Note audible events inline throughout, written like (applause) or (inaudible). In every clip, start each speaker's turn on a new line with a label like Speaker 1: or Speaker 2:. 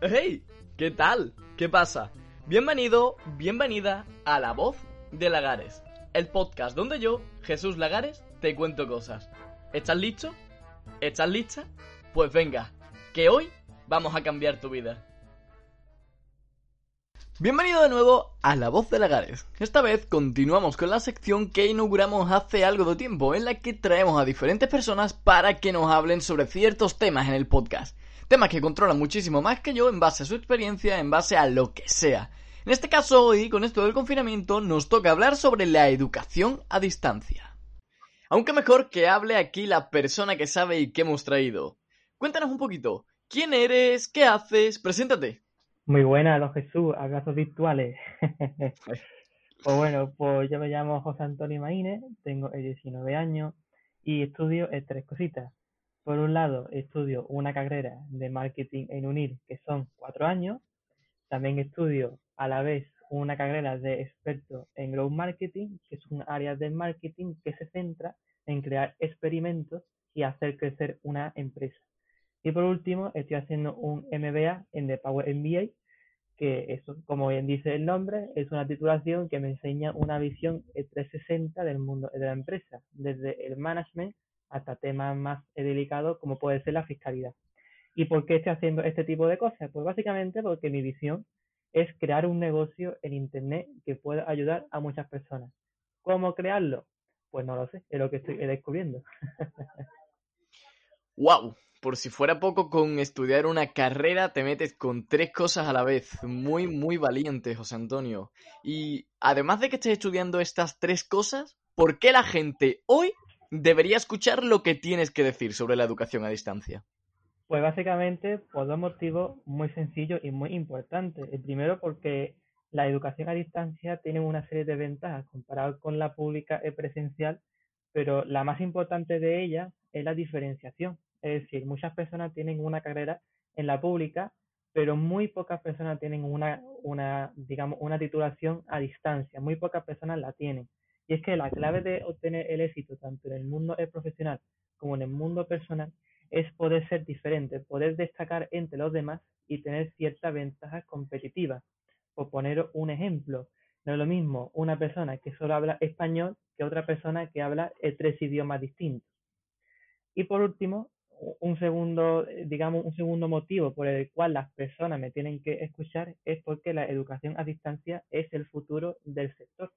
Speaker 1: ¡Hey! ¿Qué tal? ¿Qué pasa? Bienvenido, bienvenida a La Voz de Lagares, el podcast donde yo, Jesús Lagares, te cuento cosas. ¿Estás listo? ¿Estás lista? Pues venga, que hoy vamos a cambiar tu vida. Bienvenido de nuevo a La Voz de Lagares. Esta vez continuamos con la sección que inauguramos hace algo de tiempo, en la que traemos a diferentes personas para que nos hablen sobre ciertos temas en el podcast. Temas que controlan muchísimo más que yo en base a su experiencia, en base a lo que sea. En este caso hoy, con esto del confinamiento, nos toca hablar sobre la educación a distancia. Aunque mejor que hable aquí la persona que sabe y que hemos traído. Cuéntanos un poquito, ¿quién eres? ¿Qué haces? Preséntate.
Speaker 2: Muy buenas, don Jesús, abrazos virtuales. (laughs) pues bueno, pues yo me llamo José Antonio Maínez, tengo 19 años y estudio tres cositas. Por un lado, estudio una carrera de marketing en UNIR, que son cuatro años. También estudio a la vez una carrera de experto en growth marketing, que es un área de marketing que se centra en crear experimentos y hacer crecer una empresa. Y por último, estoy haciendo un MBA en The Power MBA, que eso, como bien dice el nombre, es una titulación que me enseña una visión 360 del mundo de la empresa, desde el management hasta temas más delicados como puede ser la fiscalidad. ¿Y por qué estoy haciendo este tipo de cosas? Pues básicamente porque mi visión es crear un negocio en Internet que pueda ayudar a muchas personas. ¿Cómo crearlo? Pues no lo sé, es lo que estoy descubriendo. (laughs)
Speaker 1: ¡Wow! Por si fuera poco con estudiar una carrera, te metes con tres cosas a la vez. Muy, muy valiente, José Antonio. Y además de que estés estudiando estas tres cosas, ¿por qué la gente hoy debería escuchar lo que tienes que decir sobre la educación a distancia?
Speaker 2: Pues básicamente por dos motivos muy sencillos y muy importantes. El primero porque la educación a distancia tiene una serie de ventajas comparadas con la pública presencial, pero la más importante de ellas es la diferenciación. Es decir, muchas personas tienen una carrera en la pública, pero muy pocas personas tienen una, digamos, una titulación a distancia. Muy pocas personas la tienen. Y es que la clave de obtener el éxito tanto en el mundo profesional como en el mundo personal es poder ser diferente, poder destacar entre los demás y tener ciertas ventajas competitivas. Por poner un ejemplo, no es lo mismo una persona que solo habla español que otra persona que habla eh, tres idiomas distintos. Y por último, un segundo, digamos, un segundo motivo por el cual las personas me tienen que escuchar es porque la educación a distancia es el futuro del sector.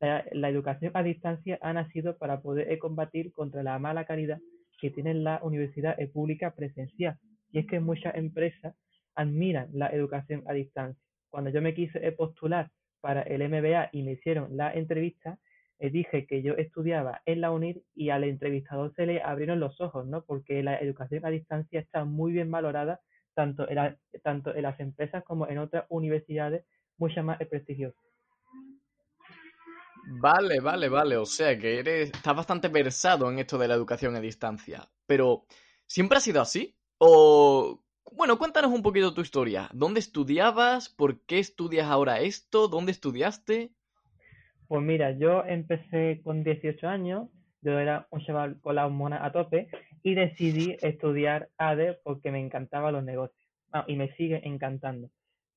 Speaker 2: La, educación a distancia ha nacido para poder combatir contra la mala calidad que tiene la universidad pública presencial. Y es que muchas empresas admiran la educación a distancia. Cuando yo me quise postular para el MBA y me hicieron la entrevista, eh, dije que yo estudiaba en la UNIR y al entrevistador se le abrieron los ojos, ¿no? Porque la educación a distancia está muy bien valorada tanto en, tanto en las empresas como en otras universidades mucho más prestigiosas.
Speaker 1: Vale, vale, vale. O sea que eres, estás bastante versado en esto de la educación a distancia. Pero, ¿siempre ha sido así? O, bueno, cuéntanos un poquito tu historia. ¿Dónde estudiabas? ¿Por qué estudias ahora esto? ¿Dónde estudiaste?
Speaker 2: Pues mira, yo empecé con 18 años, yo era un chaval con la hormona a tope y decidí estudiar ADE porque me encantaban los negocios. Ah, y me sigue encantando.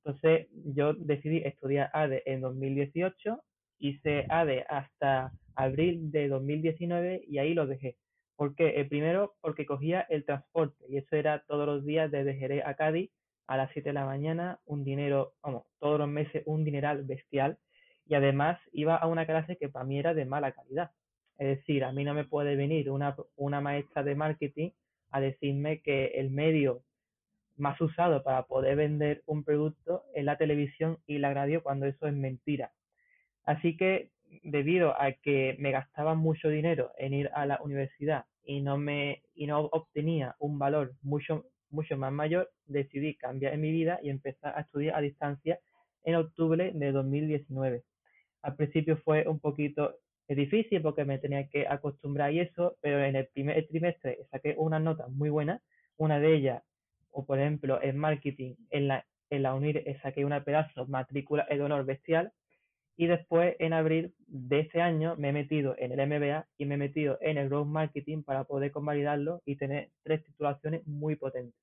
Speaker 2: Entonces yo decidí estudiar ADE en 2018 hice ADE hasta abril de 2019 y ahí lo dejé. ¿Por qué? Eh, primero porque cogía el transporte y eso era todos los días desde Jerez a Cádiz a las 7 de la mañana, un dinero, vamos, todos los meses un dineral bestial y además iba a una clase que para mí era de mala calidad. Es decir, a mí no me puede venir una, una maestra de marketing a decirme que el medio más usado para poder vender un producto es la televisión y la radio cuando eso es mentira. Así que debido a que me gastaba mucho dinero en ir a la universidad y no me y no obtenía un valor mucho mucho más mayor, decidí cambiar en mi vida y empezar a estudiar a distancia en octubre de 2019. Al principio fue un poquito difícil porque me tenía que acostumbrar y eso, pero en el primer trimestre saqué unas notas muy buenas. Una de ellas, o por ejemplo, en marketing, en la, en la UNIR saqué una pedazo matrícula de honor bestial y después, en abril de ese año, me he metido en el MBA y me he metido en el Growth Marketing para poder convalidarlo y tener tres titulaciones muy potentes.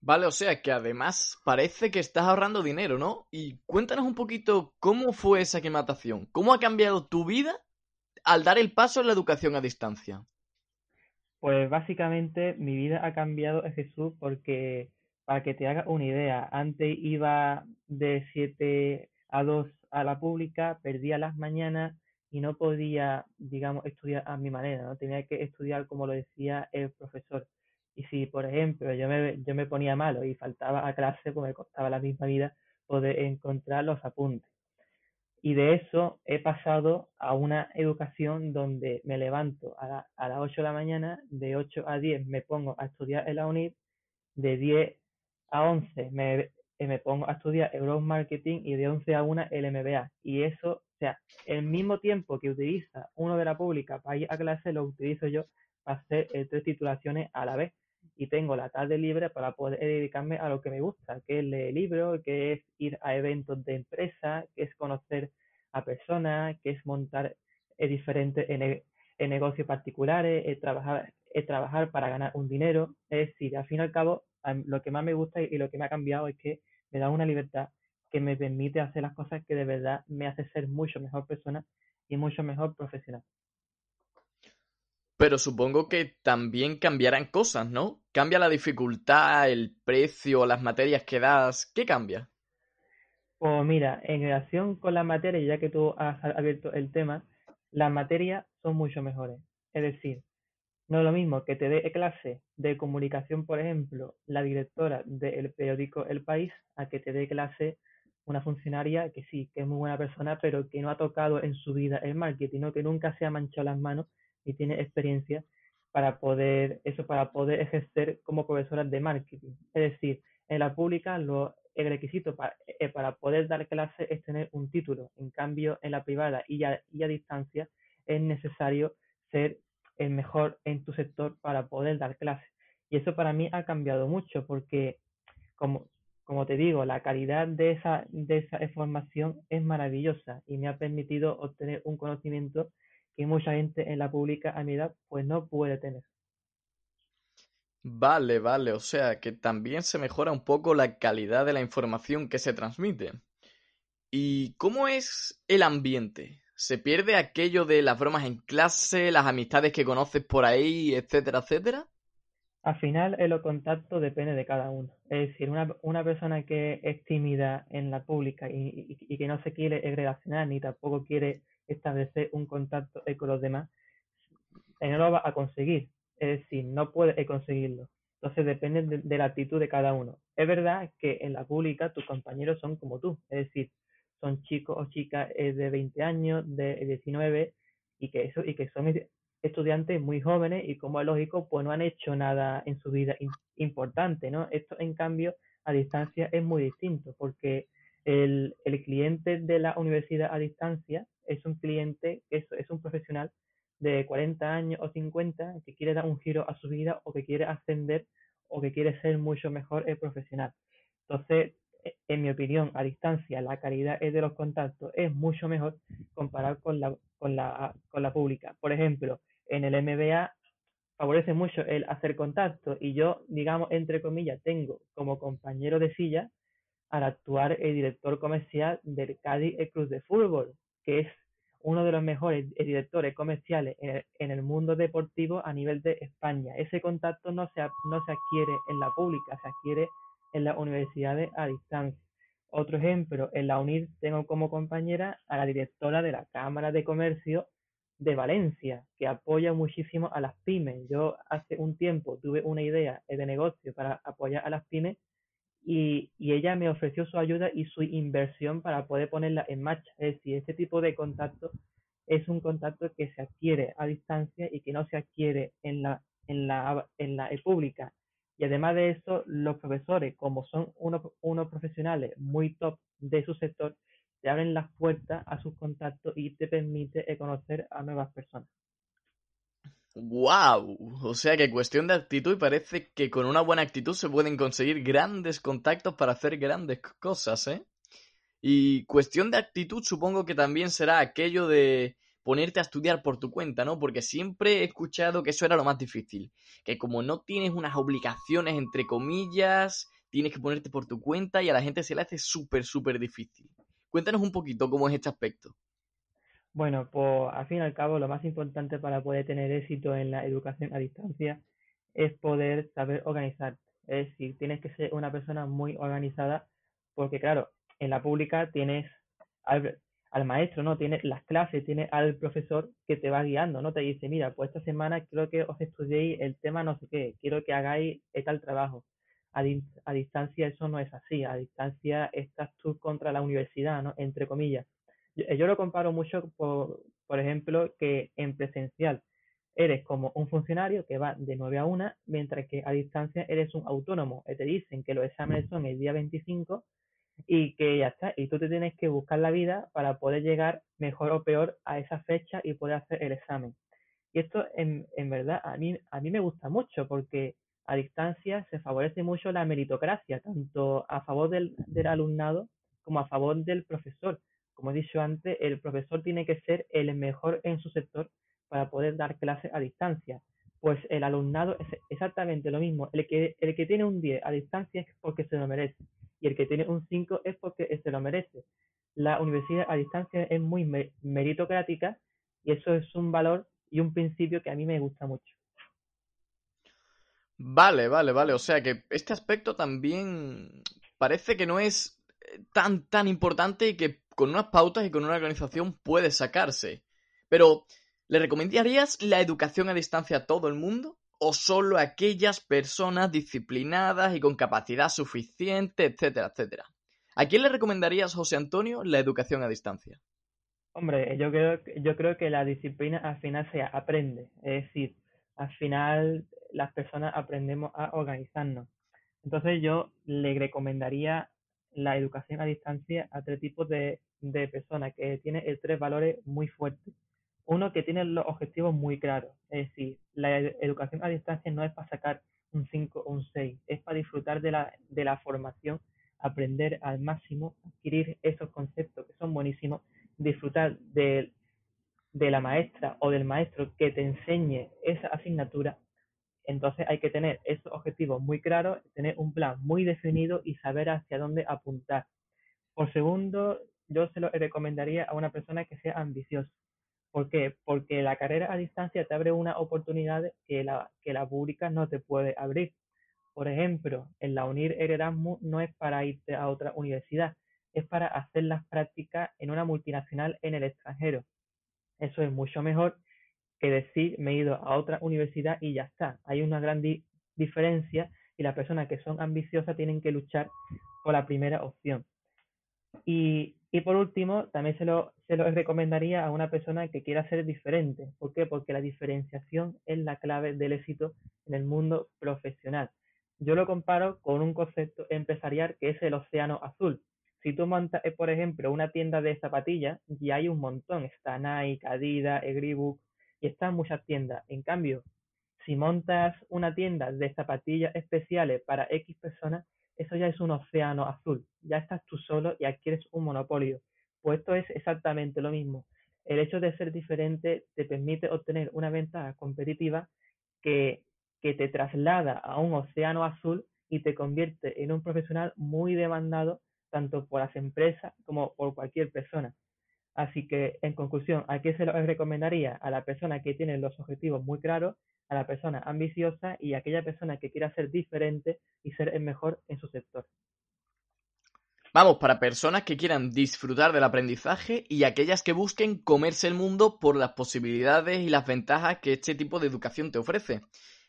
Speaker 1: Vale, o sea que además parece que estás ahorrando dinero, ¿no? Y cuéntanos un poquito cómo fue esa aclimatación, cómo ha cambiado tu vida al dar el paso en la educación a distancia.
Speaker 2: Pues básicamente mi vida ha cambiado, Jesús, porque para que te hagas una idea, antes iba de 7 a dos a la pública, perdía las mañanas y no podía, digamos, estudiar a mi manera, ¿no? Tenía que estudiar como lo decía el profesor. Y si, por ejemplo, yo me, yo me ponía malo y faltaba a clase, pues me costaba la misma vida poder encontrar los apuntes. Y de eso he pasado a una educación donde me levanto a, a las 8 de la mañana, de 8 a 10 me pongo a estudiar en la UNID, de 10 a 11 me me pongo a estudiar Euro Marketing y de 11 a 1 el MBA. Y eso, o sea, el mismo tiempo que utiliza uno de la pública para ir a clase, lo utilizo yo para hacer eh, tres titulaciones a la vez. Y tengo la tarde libre para poder dedicarme a lo que me gusta, que es leer libros, que es ir a eventos de empresa, que es conocer a personas, que es montar eh, diferentes en, negocios particulares, eh, trabajar, trabajar para ganar un dinero. Es decir, al fin y al cabo, lo que más me gusta y lo que me ha cambiado es que me da una libertad que me permite hacer las cosas que de verdad me hace ser mucho mejor persona y mucho mejor profesional.
Speaker 1: Pero supongo que también cambiarán cosas, ¿no? ¿Cambia la dificultad, el precio, las materias que das? ¿Qué cambia?
Speaker 2: Pues mira, en relación con las materias, ya que tú has abierto el tema, las materias son mucho mejores. Es decir, no es lo mismo que te dé clase de comunicación, por ejemplo, la directora del periódico El País, a que te dé clase una funcionaria que sí, que es muy buena persona, pero que no ha tocado en su vida el marketing, que nunca se ha manchado las manos y tiene experiencia para poder, eso, para poder ejercer como profesora de marketing. Es decir, en la pública el requisito para, eh, para poder dar clase es tener un título. En cambio, en la privada y y a distancia es necesario ser el mejor en tu sector para poder dar clases. Y eso para mí ha cambiado mucho porque, como, como te digo, la calidad de esa, de esa formación es maravillosa y me ha permitido obtener un conocimiento que mucha gente en la pública a mi edad pues no puede tener.
Speaker 1: Vale, vale, o sea que también se mejora un poco la calidad de la información que se transmite. ¿Y cómo es el ambiente? ¿Se pierde aquello de las bromas en clase, las amistades que conoces por ahí, etcétera, etcétera?
Speaker 2: Al final, el contacto depende de cada uno. Es decir, una, una persona que es tímida en la pública y, y, que no se quiere relacionar ni tampoco quiere establecer un contacto con los demás, eh, no lo va a conseguir. Es decir, no puede conseguirlo. Entonces depende de, de la actitud de cada uno. Es verdad que en la pública tus compañeros son como tú. Es decir, son chicos o chicas eh, de 20 años, de 19 y que, eso, y que son estudiantes muy jóvenes y como es lógico, pues no han hecho nada en su vida importante, ¿no? Esto en cambio a distancia es muy distinto porque el, el cliente de la universidad a distancia es un cliente, es, es un profesional de 40 años o 50 que quiere dar un giro a su vida o que quiere ascender o que quiere ser mucho mejor el profesional. Entonces, en mi opinión, a distancia, la calidad de los contactos es mucho mejor comparado con la, con la, con la pública. Por ejemplo, en el MBA favorece mucho el hacer contacto y yo, digamos, entre comillas, tengo como compañero de silla al actuar el director comercial del Cádiz Cruz de Fútbol, que es uno de los mejores directores comerciales en el, en el, mundo deportivo a nivel de España. Ese contacto no se, no se adquiere en la pública, se adquiere en las universidades a distancia. Otro ejemplo, en la UNID tengo como compañera a la directora de la Cámara de Comercio de Valencia, que apoya muchísimo a las pymes. Yo hace un tiempo tuve una idea de negocio para apoyar a las pymes y, y, ella me ofreció su ayuda y su inversión para poder ponerla en marcha. Es decir, este tipo de contacto es un contacto que se adquiere a distancia y que no se adquiere en la, en la, en la pública Y además de eso, los profesores, como son unos, profesionales muy top de su sector, te abren las puertas a sus contactos y te permite conocer a nuevas personas.
Speaker 1: ¡Wow! O sea que cuestión de actitud y parece que con una buena actitud se pueden conseguir grandes contactos para hacer grandes cosas, ¿eh? Y cuestión de actitud supongo que también será aquello de ponerte a estudiar por tu cuenta, ¿no? Porque siempre he escuchado que eso era lo más difícil, que como no tienes unas obligaciones entre comillas, tienes que ponerte por tu cuenta y a la gente se le hace súper, súper difícil. Cuéntanos un poquito cómo es este aspecto.
Speaker 2: Bueno, pues al fin y al cabo lo más importante para poder tener éxito en la educación a distancia es poder saber organizar. Es decir, tienes que ser una persona muy organizada porque claro, en la pública tienes al, maestro, ¿no? Tienes las clases, tienes al profesor que te va guiando, ¿no? Te dice, mira, pues esta semana quiero que os estudiéis el tema no sé qué, quiero que hagáis tal trabajo. A, a distancia eso no es así, a distancia estás tú contra la universidad, ¿no? Entre comillas yo, lo comparo mucho, por, por ejemplo, que en presencial eres como un funcionario que va de 9 a 1, mientras que a distancia eres un autónomo. Te dicen que los exámenes son el día 25 y que ya está. Y tú te tienes que buscar la vida para poder llegar mejor o peor a esa fecha y poder hacer el examen. Y esto en, en verdad a mí, a mí me gusta mucho porque a distancia se favorece mucho la meritocracia, tanto a favor del, del alumnado como a favor del profesor como he dicho antes, el profesor tiene que ser el mejor en su sector para poder dar clases a distancia. Pues el alumnado es exactamente lo mismo. El que, el que tiene un 10 a distancia es porque se lo merece. Y el que tiene un 5 es porque se lo merece. La universidad a distancia es muy meritocrática y eso es un valor y un principio que a mí me gusta mucho.
Speaker 1: Vale, vale, vale. O sea que este aspecto también parece que no es tan, tan importante y que con unas pautas y con una organización puede sacarse. Pero, ¿le recomendarías la educación a distancia a todo el mundo? ¿O solo aquellas personas disciplinadas y con capacidad suficiente, etcétera, etcétera? ¿A quién le recomendarías, José Antonio, la educación a distancia?
Speaker 2: Hombre, yo creo, yo creo que la disciplina al final se aprende. Es decir, al final las personas aprendemos a organizarnos. Entonces yo le recomendaría la educación a distancia a tres tipos de, de personas que tiene tres valores muy fuertes. Uno que tiene los objetivos muy claros, es decir, la educación a distancia no es para sacar un 5 o un 6, es para disfrutar de la, de la formación, aprender al máximo, adquirir esos conceptos que son buenísimos, disfrutar de, de la maestra o del maestro que te enseñe esa asignatura. Entonces hay que tener esos objetivos muy claros, tener un plan muy definido y saber hacia dónde apuntar. Por segundo, yo se lo recomendaría a una persona que sea ambiciosa. ¿Por qué? Porque la carrera a distancia te abre una oportunidad que la, que la pública no te puede abrir. Por ejemplo, en la UNIR el Erasmus no es para irte a otra universidad, es para hacer las prácticas en una multinacional en el extranjero. Eso es mucho mejor que decir me he ido a otra universidad y ya está. Hay una gran diferencia y las personas que son ambiciosas tienen que luchar por la primera opción. Y, y por último, también se lo, se lo recomendaría a una persona que quiera ser diferente. ¿Por qué? Porque la diferenciación es la clave del éxito en el mundo profesional. Yo lo comparo con un concepto empresarial que es el océano azul. Si tú montas, eh, por ejemplo, una tienda de zapatillas, ya hay un montón. Está Nike, Adidas, Reebok, y están muchas tiendas. En cambio, si montas una tienda de zapatillas especiales para X personas, eso ya es un océano azul. Ya estás tú solo y adquieres un monopolio. Pues esto es exactamente lo mismo. El hecho de ser diferente te permite obtener una ventaja competitiva que, que te traslada a un océano azul y te convierte en un profesional muy demandado tanto por las empresas como por cualquier persona. Así que, en conclusión, ¿a qué se lo recomendaría? A la persona que tiene los objetivos muy claros a la persona ambiciosa y a aquella persona que quiera ser diferente y ser el mejor en su sector.
Speaker 1: Vamos, para personas que quieran disfrutar del aprendizaje y aquellas que busquen comerse el mundo por las posibilidades y las ventajas que este tipo de educación te ofrece.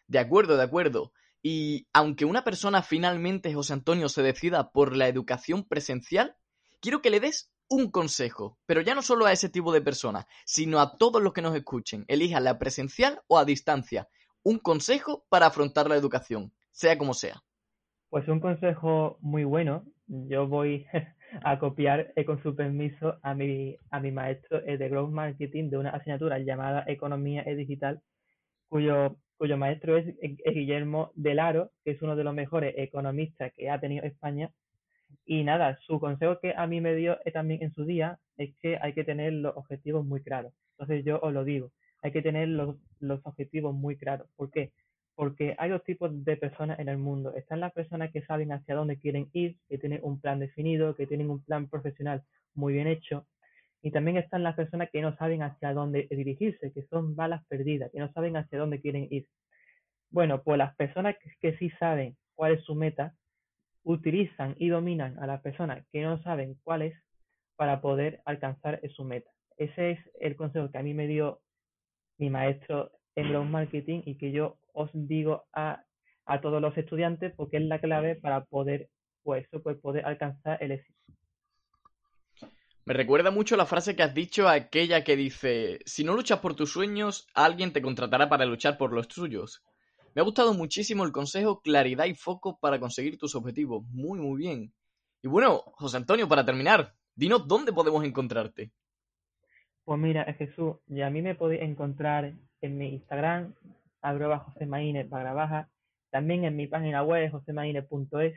Speaker 1: De acuerdo, de acuerdo. Y aunque una persona finalmente, José Antonio, se decida por la educación presencial, quiero que le des un consejo, pero ya no solo a ese tipo de personas, sino a todos los que nos escuchen. Elija la presencial o a distancia. Un consejo para afrontar la educación. sea como sea.
Speaker 2: Pues un consejo muy bueno. Yo voy (laughs) a copiar eh, con su permiso a mi, a mi maestro eh, de Growth Marketing de una asignatura llamada Economía Digital, cuyo, cuyo maestro es, Guillermo Delaro, que es uno de los mejores economistas que ha tenido España. Y nada, su consejo que a mí me dio eh, también en su día es que hay que tener los objetivos muy claros. Entonces yo os lo digo, hay que tener los, los objetivos muy claros. ¿Por qué? Porque hay dos tipos de personas en el mundo. Están las personas que saben hacia dónde quieren ir, que tienen un plan definido, que tienen un plan profesional muy bien hecho. Y también están las personas que no saben hacia dónde dirigirse, que son balas perdidas, que no saben hacia dónde quieren ir. Bueno, pues las personas que, sí saben cuál es su meta, utilizan y dominan a las personas que no saben cuál es para poder alcanzar su meta. Ese es el consejo que a mí me dio mi maestro en los marketing y que yo os digo a, a todos los estudiantes porque es la clave para poder, pues, pues poder alcanzar el éxito.
Speaker 1: Me recuerda mucho la frase que has dicho, aquella que dice, si no luchas por tus sueños, alguien te contratará para luchar por los tuyos. Me ha gustado muchísimo el consejo, claridad y foco para conseguir tus objetivos. Muy, muy bien. Y bueno, José Antonio, para terminar, dinos dónde podemos encontrarte.
Speaker 2: Pues mira, Jesús, y a mí me podéis encontrar en mi Instagram, arroba josemaine barra baja, también en mi página web josemaine.es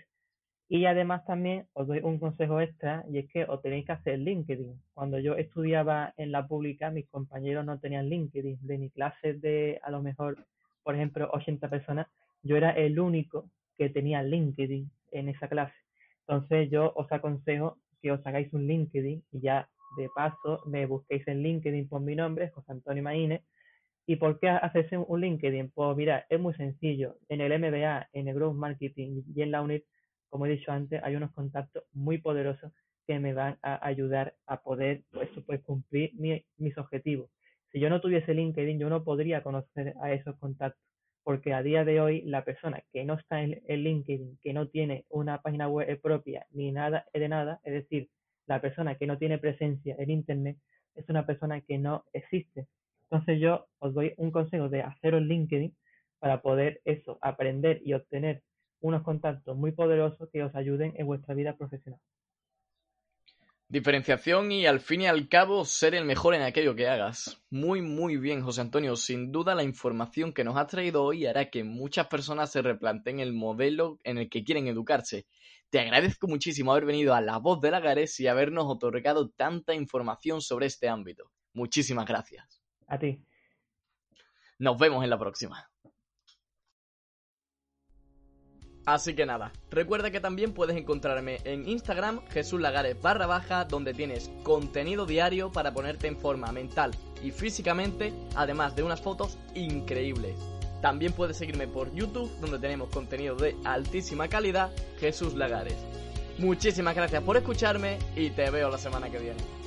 Speaker 2: y además también os doy un consejo extra y es que os tenéis que hacer LinkedIn. Cuando yo estudiaba en la pública, mis compañeros no tenían LinkedIn. De mi clase de a lo mejor, por ejemplo, 80 personas, yo era el único que tenía LinkedIn en esa clase. Entonces yo os aconsejo que os hagáis un LinkedIn y ya de paso me busquéis en LinkedIn por mi nombre, José Antonio Maine, ¿Y por qué hacerse un LinkedIn? Pues mira, es muy sencillo. En el MBA, en el Growth Marketing y en la UNIT, como he dicho antes, hay unos contactos muy poderosos que me van a ayudar a poder pues, pues cumplir mis objetivos. Si yo no tuviese LinkedIn, yo no podría conocer a esos contactos, porque a día de hoy la persona que no está en, en LinkedIn, que no tiene una página web propia ni nada de nada, es decir, la persona que no tiene presencia en Internet, es una persona que no existe entonces yo os doy un consejo de haceros LinkedIn para poder eso, aprender y obtener unos contactos muy poderosos que os ayuden en vuestra vida profesional.
Speaker 1: Diferenciación y al fin y al cabo ser el mejor en aquello que hagas. Muy muy bien José Antonio, sin duda la información que nos has traído hoy hará que muchas personas se replanteen el modelo en el que quieren educarse. Te agradezco muchísimo haber venido a La Voz de Lagares y habernos otorgado tanta información sobre este ámbito. Muchísimas gracias.
Speaker 2: A ti.
Speaker 1: Nos vemos en la próxima. Así que nada, recuerda que también puedes encontrarme en Instagram Jesús Lagares barra baja donde tienes contenido diario para ponerte en forma mental y físicamente, además de unas fotos increíbles. También puedes seguirme por YouTube donde tenemos contenido de altísima calidad Jesús Lagares. Muchísimas gracias por escucharme y te veo la semana que viene.